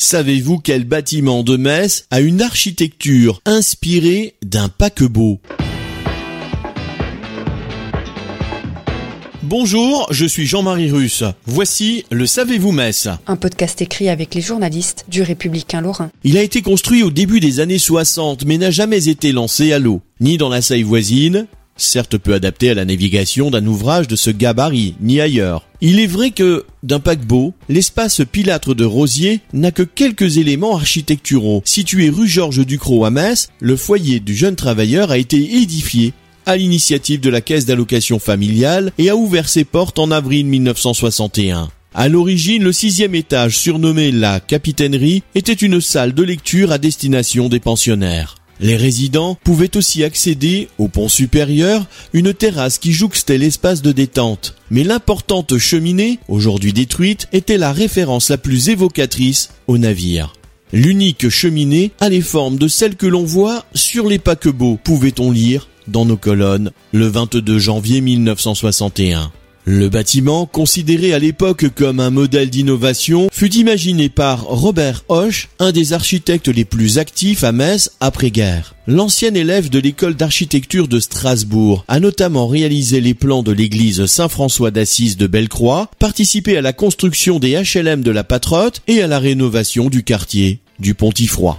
Savez-vous quel bâtiment de Metz a une architecture inspirée d'un paquebot? Bonjour, je suis Jean-Marie Russe. Voici le Savez-vous Metz Un podcast écrit avec les journalistes du Républicain Lorrain. Il a été construit au début des années 60 mais n'a jamais été lancé à l'eau, ni dans la Seille voisine, certes peu adapté à la navigation d'un ouvrage de ce gabarit, ni ailleurs. Il est vrai que, d'un paquebot, l'espace pilâtre de Rosier n'a que quelques éléments architecturaux. Situé rue Georges Ducrot à Metz, le foyer du jeune travailleur a été édifié à l'initiative de la Caisse d'allocation familiale et a ouvert ses portes en avril 1961. À l'origine, le sixième étage, surnommé la capitainerie, était une salle de lecture à destination des pensionnaires. Les résidents pouvaient aussi accéder au pont supérieur, une terrasse qui jouxtait l'espace de détente. Mais l'importante cheminée, aujourd'hui détruite, était la référence la plus évocatrice au navire. L'unique cheminée a les formes de celles que l'on voit sur les paquebots, pouvait-on lire dans nos colonnes le 22 janvier 1961. Le bâtiment, considéré à l'époque comme un modèle d'innovation, fut imaginé par Robert Hoche, un des architectes les plus actifs à Metz après-guerre. L'ancien élève de l'école d'architecture de Strasbourg a notamment réalisé les plans de l'église Saint-François d'Assise de Bellecroix, participé à la construction des HLM de la Patrotte et à la rénovation du quartier du Pontifroy.